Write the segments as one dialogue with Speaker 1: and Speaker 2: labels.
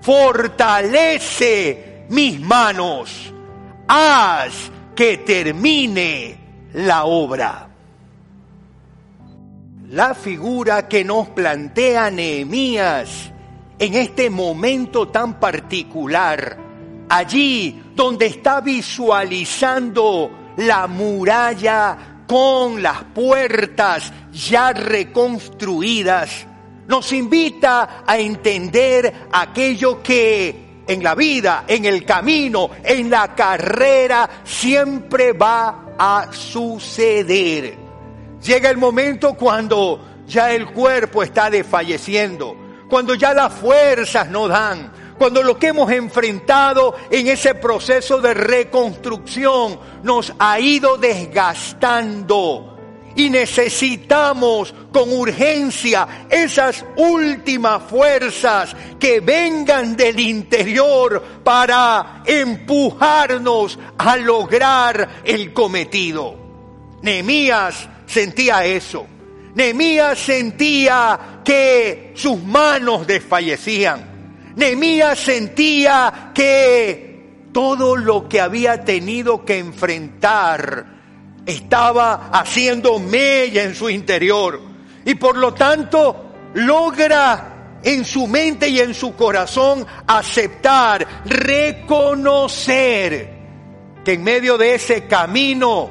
Speaker 1: fortalece mis manos, haz que termine la obra. La figura que nos plantea Nehemías en este momento tan particular, allí donde está visualizando la muralla con las puertas ya reconstruidas, nos invita a entender aquello que en la vida, en el camino, en la carrera, siempre va a suceder. Llega el momento cuando ya el cuerpo está desfalleciendo, cuando ya las fuerzas no dan, cuando lo que hemos enfrentado en ese proceso de reconstrucción nos ha ido desgastando y necesitamos con urgencia esas últimas fuerzas que vengan del interior para empujarnos a lograr el cometido. Nehemías sentía eso. Nehemías sentía que sus manos desfallecían. Nehemías sentía que todo lo que había tenido que enfrentar estaba haciendo mella en su interior y por lo tanto logra en su mente y en su corazón aceptar, reconocer que en medio de ese camino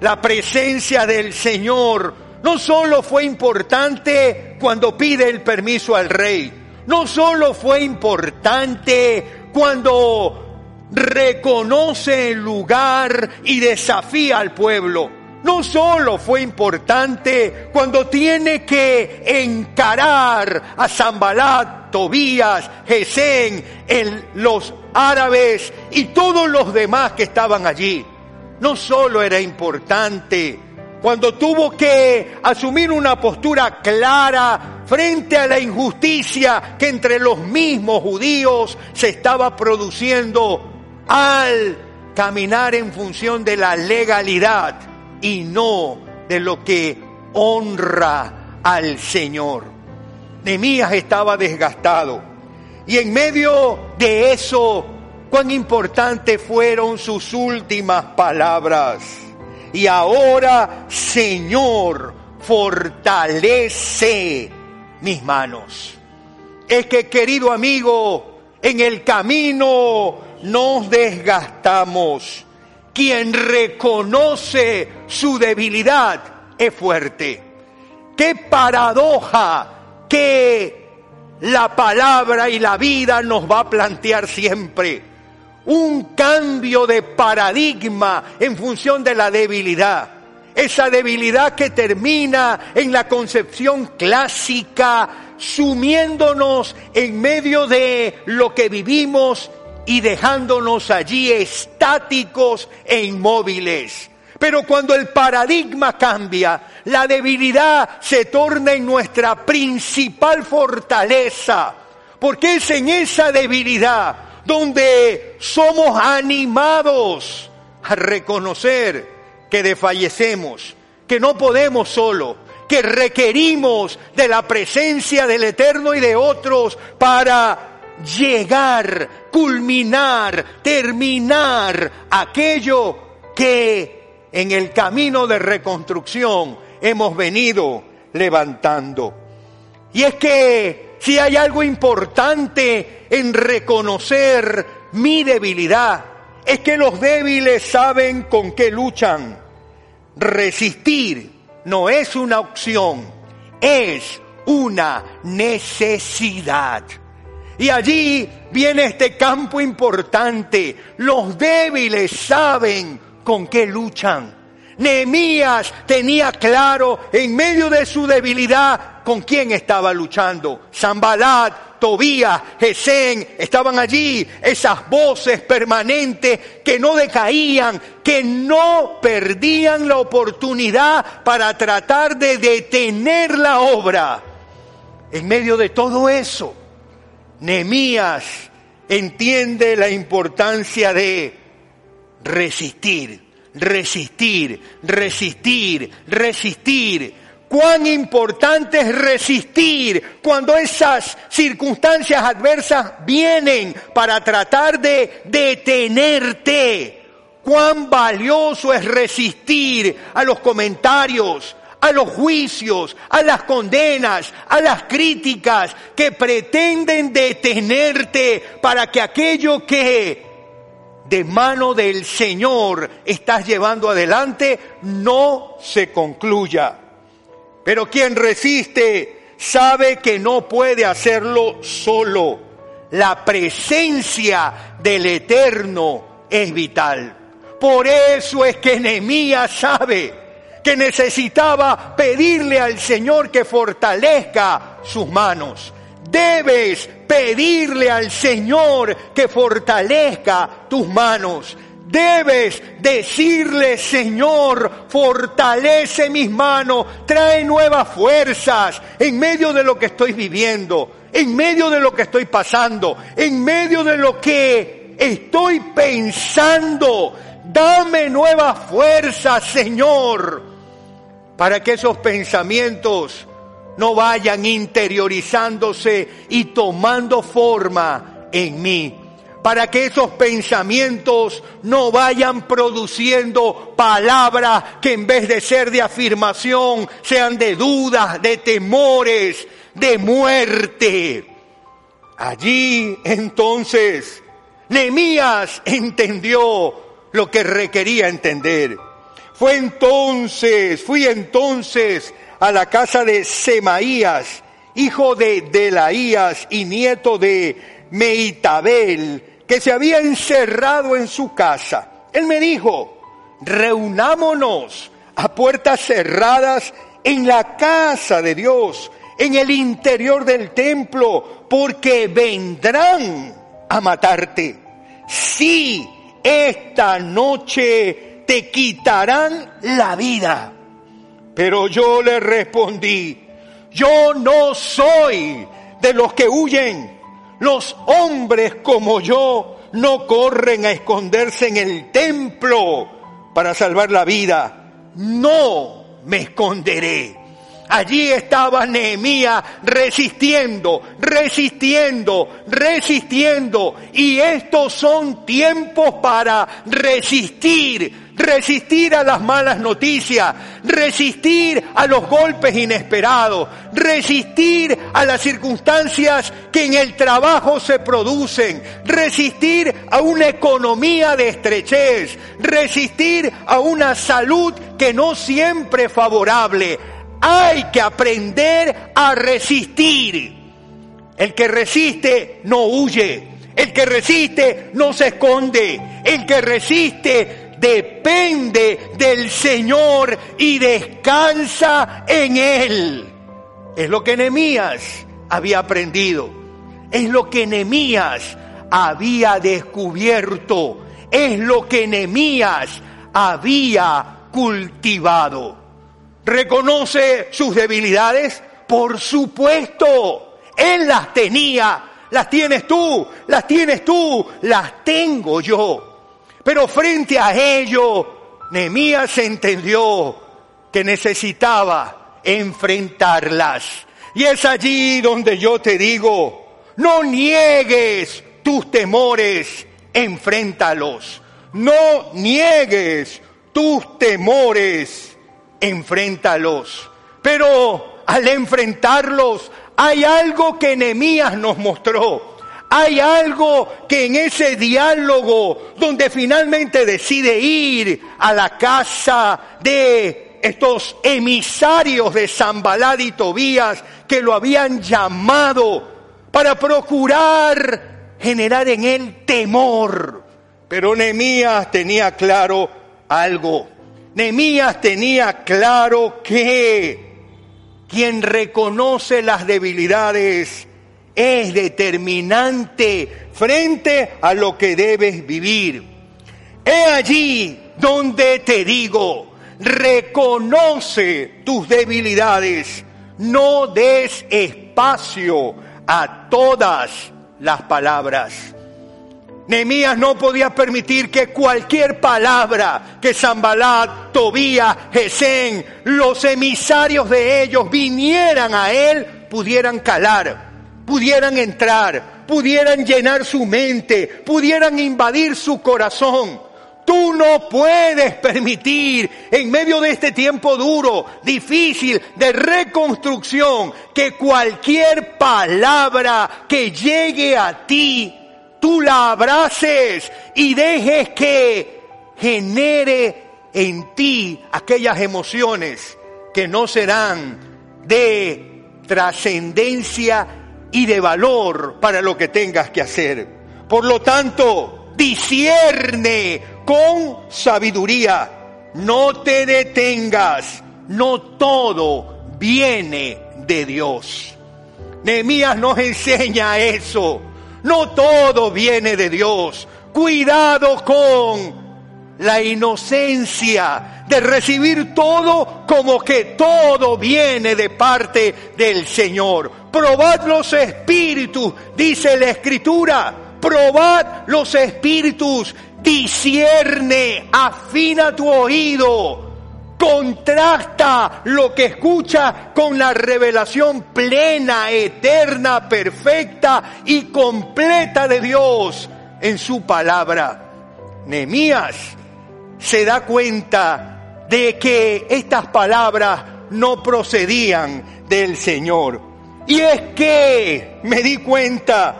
Speaker 1: la presencia del Señor no solo fue importante cuando pide el permiso al rey, no solo fue importante cuando reconoce el lugar y desafía al pueblo. No solo fue importante cuando tiene que encarar a Zambalat, Tobías, Gesén, los árabes y todos los demás que estaban allí. No solo era importante cuando tuvo que asumir una postura clara frente a la injusticia que entre los mismos judíos se estaba produciendo al caminar en función de la legalidad y no de lo que honra al Señor. Nemías estaba desgastado y en medio de eso, cuán importantes fueron sus últimas palabras. Y ahora, Señor, fortalece mis manos. Es que, querido amigo, en el camino nos desgastamos. Quien reconoce su debilidad es fuerte. Qué paradoja que la palabra y la vida nos va a plantear siempre. Un cambio de paradigma en función de la debilidad. Esa debilidad que termina en la concepción clásica, sumiéndonos en medio de lo que vivimos y dejándonos allí estáticos e inmóviles. Pero cuando el paradigma cambia, la debilidad se torna en nuestra principal fortaleza, porque es en esa debilidad donde somos animados a reconocer que desfallecemos, que no podemos solo, que requerimos de la presencia del Eterno y de otros para llegar, culminar, terminar aquello que en el camino de reconstrucción hemos venido levantando. Y es que si hay algo importante en reconocer mi debilidad, es que los débiles saben con qué luchan. Resistir no es una opción, es una necesidad. Y allí viene este campo importante. Los débiles saben con qué luchan. Nehemías tenía claro en medio de su debilidad con quién estaba luchando. Zambalat, Tobías, Gesén estaban allí, esas voces permanentes que no decaían, que no perdían la oportunidad para tratar de detener la obra. En medio de todo eso, Nehemías entiende la importancia de resistir, resistir, resistir, resistir, cuán importante es resistir cuando esas circunstancias adversas vienen para tratar de detenerte. Cuán valioso es resistir a los comentarios, a los juicios, a las condenas, a las críticas que pretenden detenerte para que aquello que de mano del Señor estás llevando adelante no se concluya. Pero quien resiste sabe que no puede hacerlo solo. La presencia del Eterno es vital. Por eso es que Nehemías sabe que necesitaba pedirle al Señor que fortalezca sus manos. Debes pedirle al Señor que fortalezca tus manos. Debes decirle, Señor, fortalece mis manos, trae nuevas fuerzas en medio de lo que estoy viviendo, en medio de lo que estoy pasando, en medio de lo que estoy pensando. Dame nuevas fuerzas, Señor, para que esos pensamientos no vayan interiorizándose y tomando forma en mí. Para que esos pensamientos no vayan produciendo palabras que en vez de ser de afirmación sean de dudas, de temores, de muerte. Allí entonces Nemías entendió lo que requería entender. Fue entonces, fui entonces a la casa de Semaías, hijo de Delaías y nieto de Meitabel, que se había encerrado en su casa. Él me dijo, reunámonos a puertas cerradas en la casa de Dios, en el interior del templo, porque vendrán a matarte. Sí, esta noche te quitarán la vida. Pero yo le respondí, yo no soy de los que huyen. Los hombres como yo no corren a esconderse en el templo para salvar la vida. No me esconderé. Allí estaba Nehemías resistiendo, resistiendo, resistiendo. Y estos son tiempos para resistir, resistir a las malas noticias, resistir a los golpes inesperados, resistir a las circunstancias que en el trabajo se producen, resistir a una economía de estrechez, resistir a una salud que no siempre es favorable hay que aprender a resistir. El que resiste no huye. El que resiste no se esconde. El que resiste depende del Señor y descansa en Él. Es lo que Nehemías había aprendido. Es lo que Nehemías había descubierto. Es lo que Nehemías había cultivado. ¿Reconoce sus debilidades? Por supuesto, Él las tenía, las tienes tú, las tienes tú, las tengo yo. Pero frente a ello, Nehemías entendió que necesitaba enfrentarlas. Y es allí donde yo te digo, no niegues tus temores, enfréntalos. No niegues tus temores, enfréntalos. Pero al enfrentarlos hay algo que Nehemías nos mostró. Hay algo que en ese diálogo donde finalmente decide ir a la casa de estos emisarios de Zambalad y Tobías que lo habían llamado para procurar generar en él temor. Pero Nehemías tenía claro algo. Nehemías tenía claro que quien reconoce las debilidades es determinante frente a lo que debes vivir. He allí donde te digo, reconoce tus debilidades, no des espacio a todas las palabras. Nehemías no podía permitir que cualquier palabra que Zambalat, Tobías, Gesén, los emisarios de ellos vinieran a él, pudieran calar, pudieran entrar, pudieran llenar su mente, pudieran invadir su corazón. Tú no puedes permitir en medio de este tiempo duro, difícil, de reconstrucción, que cualquier palabra que llegue a ti, tú la abraces y dejes que genere en ti aquellas emociones que no serán de trascendencia y de valor para lo que tengas que hacer. Por lo tanto, discierne con sabiduría. No te detengas. No todo viene de Dios. Nehemías nos enseña eso. No todo viene de Dios. Cuidado con la inocencia de recibir todo como que todo viene de parte del Señor. Probad los espíritus, dice la Escritura. Probad los espíritus discierne, afina tu oído, contrasta lo que escucha con la revelación plena, eterna, perfecta y completa de Dios en su palabra. Nehemías se da cuenta de que estas palabras no procedían del Señor. Y es que me di cuenta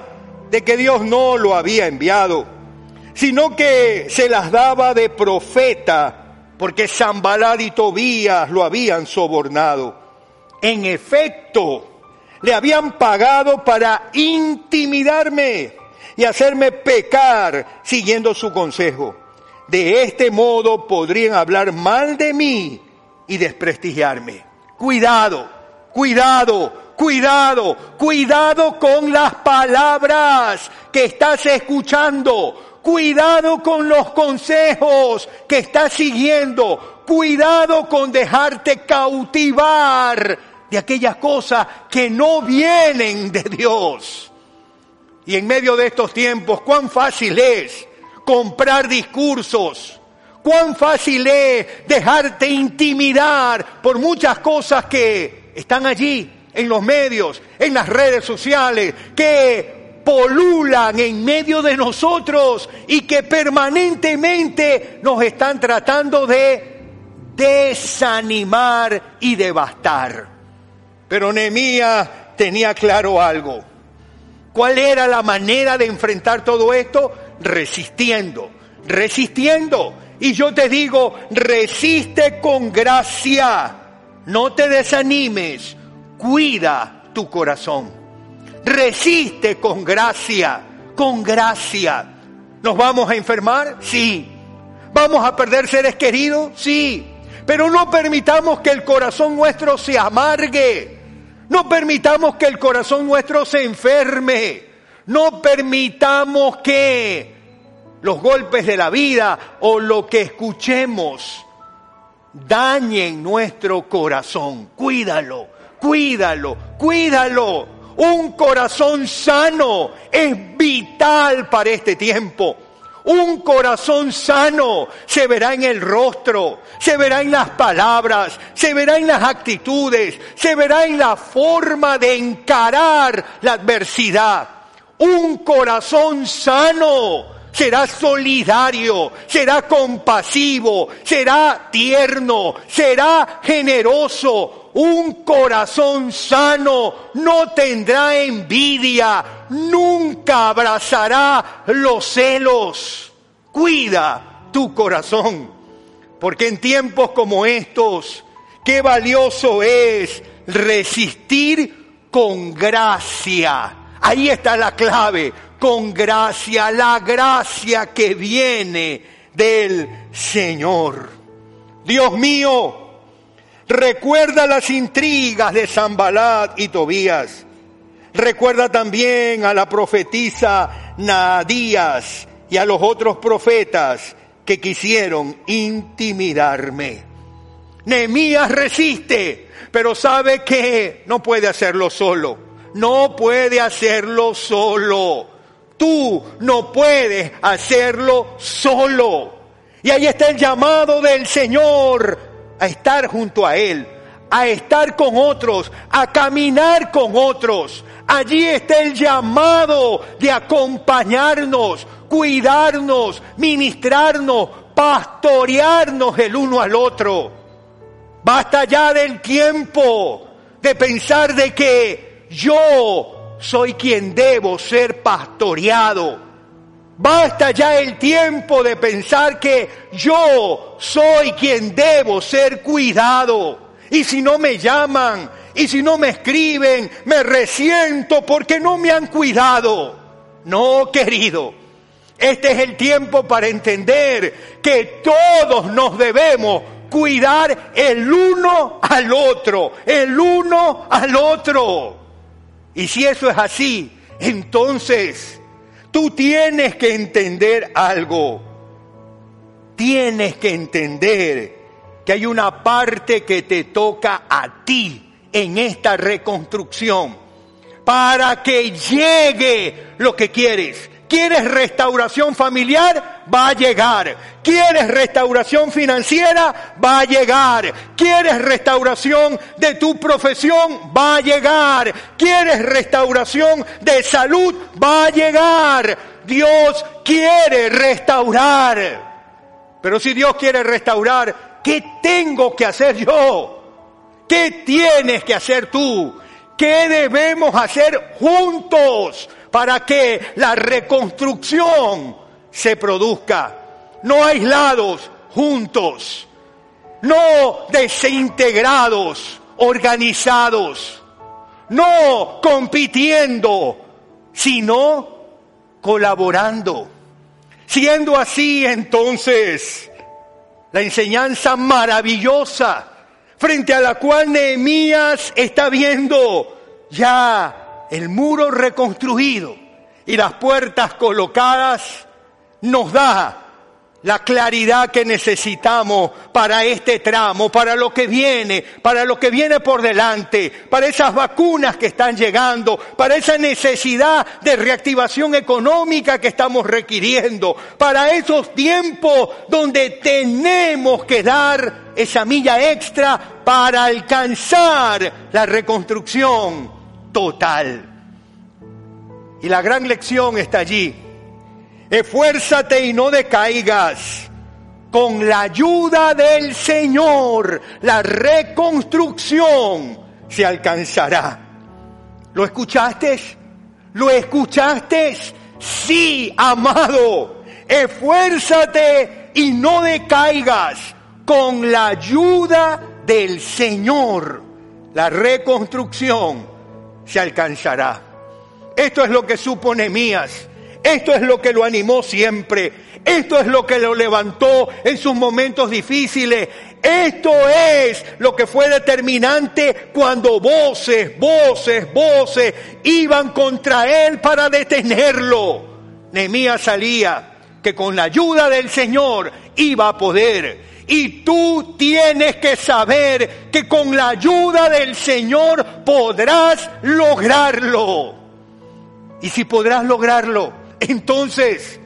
Speaker 1: de que Dios no lo había enviado sino que se las daba de profeta, porque Zambalad y Tobías lo habían sobornado. En efecto, le habían pagado para intimidarme y hacerme pecar siguiendo su consejo. De este modo podrían hablar mal de mí y desprestigiarme. Cuidado, cuidado, cuidado, cuidado con las palabras que estás escuchando. Cuidado con los consejos que estás siguiendo. Cuidado con dejarte cautivar de aquellas cosas que no vienen de Dios. Y en medio de estos tiempos, cuán fácil es comprar discursos. Cuán fácil es dejarte intimidar por muchas cosas que están allí en los medios, en las redes sociales, que polulan en medio de nosotros y que permanentemente nos están tratando de desanimar y devastar. Pero Nehemías tenía claro algo. ¿Cuál era la manera de enfrentar todo esto? Resistiendo, resistiendo. Y yo te digo, resiste con gracia. No te desanimes. Cuida tu corazón resiste con gracia, con gracia. ¿Nos vamos a enfermar? Sí. ¿Vamos a perder seres queridos? Sí. Pero no permitamos que el corazón nuestro se amargue. No permitamos que el corazón nuestro se enferme. No permitamos que los golpes de la vida o lo que escuchemos dañen nuestro corazón. Cuídalo, cuídalo, cuídalo. Un corazón sano es vital para este tiempo. Un corazón sano se verá en el rostro, se verá en las palabras, se verá en las actitudes, se verá en la forma de encarar la adversidad. Un corazón sano será solidario, será compasivo, será tierno, será generoso, un corazón sano no tendrá envidia, nunca abrazará los celos. Cuida tu corazón, porque en tiempos como estos, qué valioso es resistir con gracia. Ahí está la clave, con gracia, la gracia que viene del Señor. Dios mío, Recuerda las intrigas de Zambalat y Tobías. Recuerda también a la profetisa Nadías y a los otros profetas que quisieron intimidarme. Nehemías resiste, pero sabe que no puede hacerlo solo. No puede hacerlo solo. Tú no puedes hacerlo solo. Y ahí está el llamado del Señor a estar junto a Él, a estar con otros, a caminar con otros. Allí está el llamado de acompañarnos, cuidarnos, ministrarnos, pastorearnos el uno al otro. Basta ya del tiempo de pensar de que yo soy quien debo ser pastoreado. Basta ya el tiempo de pensar que yo soy quien debo ser cuidado. Y si no me llaman, y si no me escriben, me resiento porque no me han cuidado. No, querido. Este es el tiempo para entender que todos nos debemos cuidar el uno al otro, el uno al otro. Y si eso es así, entonces tú tienes que entender algo. Tienes que entender que hay una parte que te toca a ti en esta reconstrucción para que llegue lo que quieres. ¿Quieres restauración familiar? Va a llegar. ¿Quieres restauración financiera? Va a llegar. ¿Quieres restauración de tu profesión? Va a llegar. ¿Quieres restauración de salud? Va a llegar. Dios quiere restaurar. Pero si Dios quiere restaurar, ¿qué tengo que hacer yo? ¿Qué tienes que hacer tú? ¿Qué debemos hacer juntos? Para que la reconstrucción se produzca. No aislados, juntos. No desintegrados, organizados. No compitiendo, sino colaborando. Siendo así, entonces, la enseñanza maravillosa frente a la cual Nehemías está viendo ya el muro reconstruido y las puertas colocadas nos da la claridad que necesitamos para este tramo, para lo que viene, para lo que viene por delante, para esas vacunas que están llegando, para esa necesidad de reactivación económica que estamos requiriendo, para esos tiempos donde tenemos que dar esa milla extra para alcanzar la reconstrucción total. Y la gran lección está allí. Esfuérzate y no decaigas. Con la ayuda del Señor, la reconstrucción se alcanzará. ¿Lo escuchaste? ¿Lo escuchaste? Sí, amado. Esfuérzate y no decaigas. Con la ayuda del Señor, la reconstrucción se alcanzará. Esto es lo que supo Nehemías. Esto es lo que lo animó siempre. Esto es lo que lo levantó en sus momentos difíciles. Esto es lo que fue determinante cuando voces, voces, voces iban contra él para detenerlo. Nehemías salía que con la ayuda del Señor iba a poder y tú tienes que saber que con la ayuda del Señor podrás lograrlo. Y si podrás lograrlo, entonces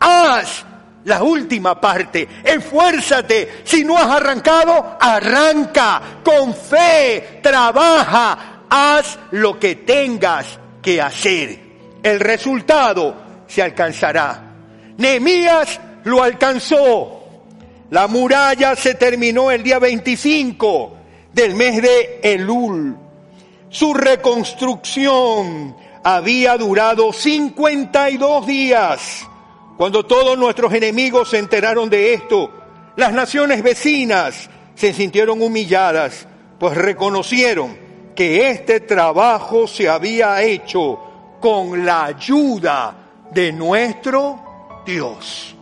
Speaker 1: haz la última parte. Esfuérzate. Si no has arrancado, arranca. Con fe, trabaja. Haz lo que tengas que hacer. El resultado se alcanzará. Nehemías lo alcanzó. La muralla se terminó el día 25 del mes de Elul. Su reconstrucción había durado 52 días. Cuando todos nuestros enemigos se enteraron de esto, las naciones vecinas se sintieron humilladas, pues reconocieron que este trabajo se había hecho con la ayuda de nuestro Dios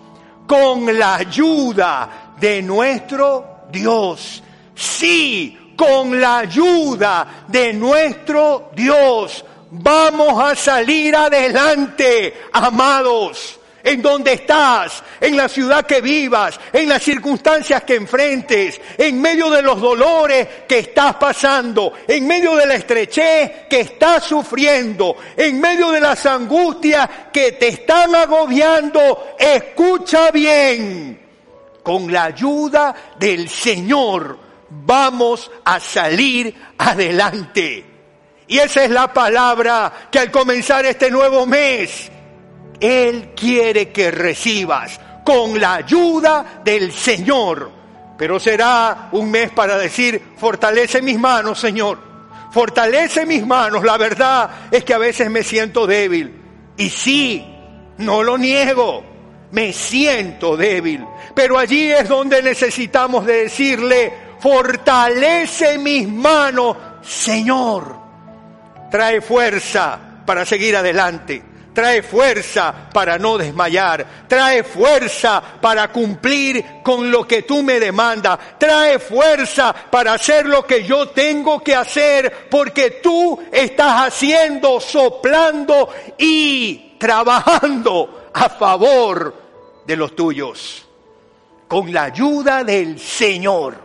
Speaker 1: con la ayuda de nuestro Dios. Sí, con la ayuda de nuestro Dios vamos a salir adelante, amados. En donde estás, en la ciudad que vivas, en las circunstancias que enfrentes, en medio de los dolores que estás pasando, en medio de la estrechez que estás sufriendo, en medio de las angustias que te están agobiando, escucha bien, con la ayuda del Señor vamos a salir adelante. Y esa es la palabra que al comenzar este nuevo mes, Él quiere que recibas con la ayuda del Señor. Pero será un mes para decir, fortalece mis manos, Señor. Fortalece mis manos. La verdad es que a veces me siento débil. Y sí, no lo niego. Me siento débil. Pero allí es donde necesitamos de decirle, fortalece mis manos, Señor trae fuerza para seguir adelante, trae fuerza para no desmayar, trae fuerza para cumplir con lo que tú me demandas, trae fuerza para hacer lo que yo tengo que hacer, porque tú estás haciendo, soplando y trabajando a favor de los tuyos, con la ayuda del Señor.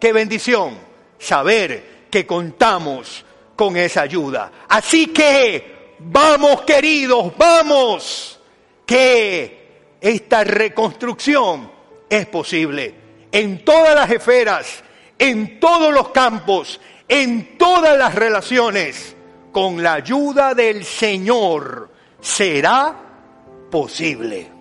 Speaker 1: Qué bendición saber que contamos con esa ayuda. Así que, vamos queridos, vamos, que esta reconstrucción es posible en todas las esferas, en todos los campos, en todas las relaciones. Con la ayuda del Señor será posible.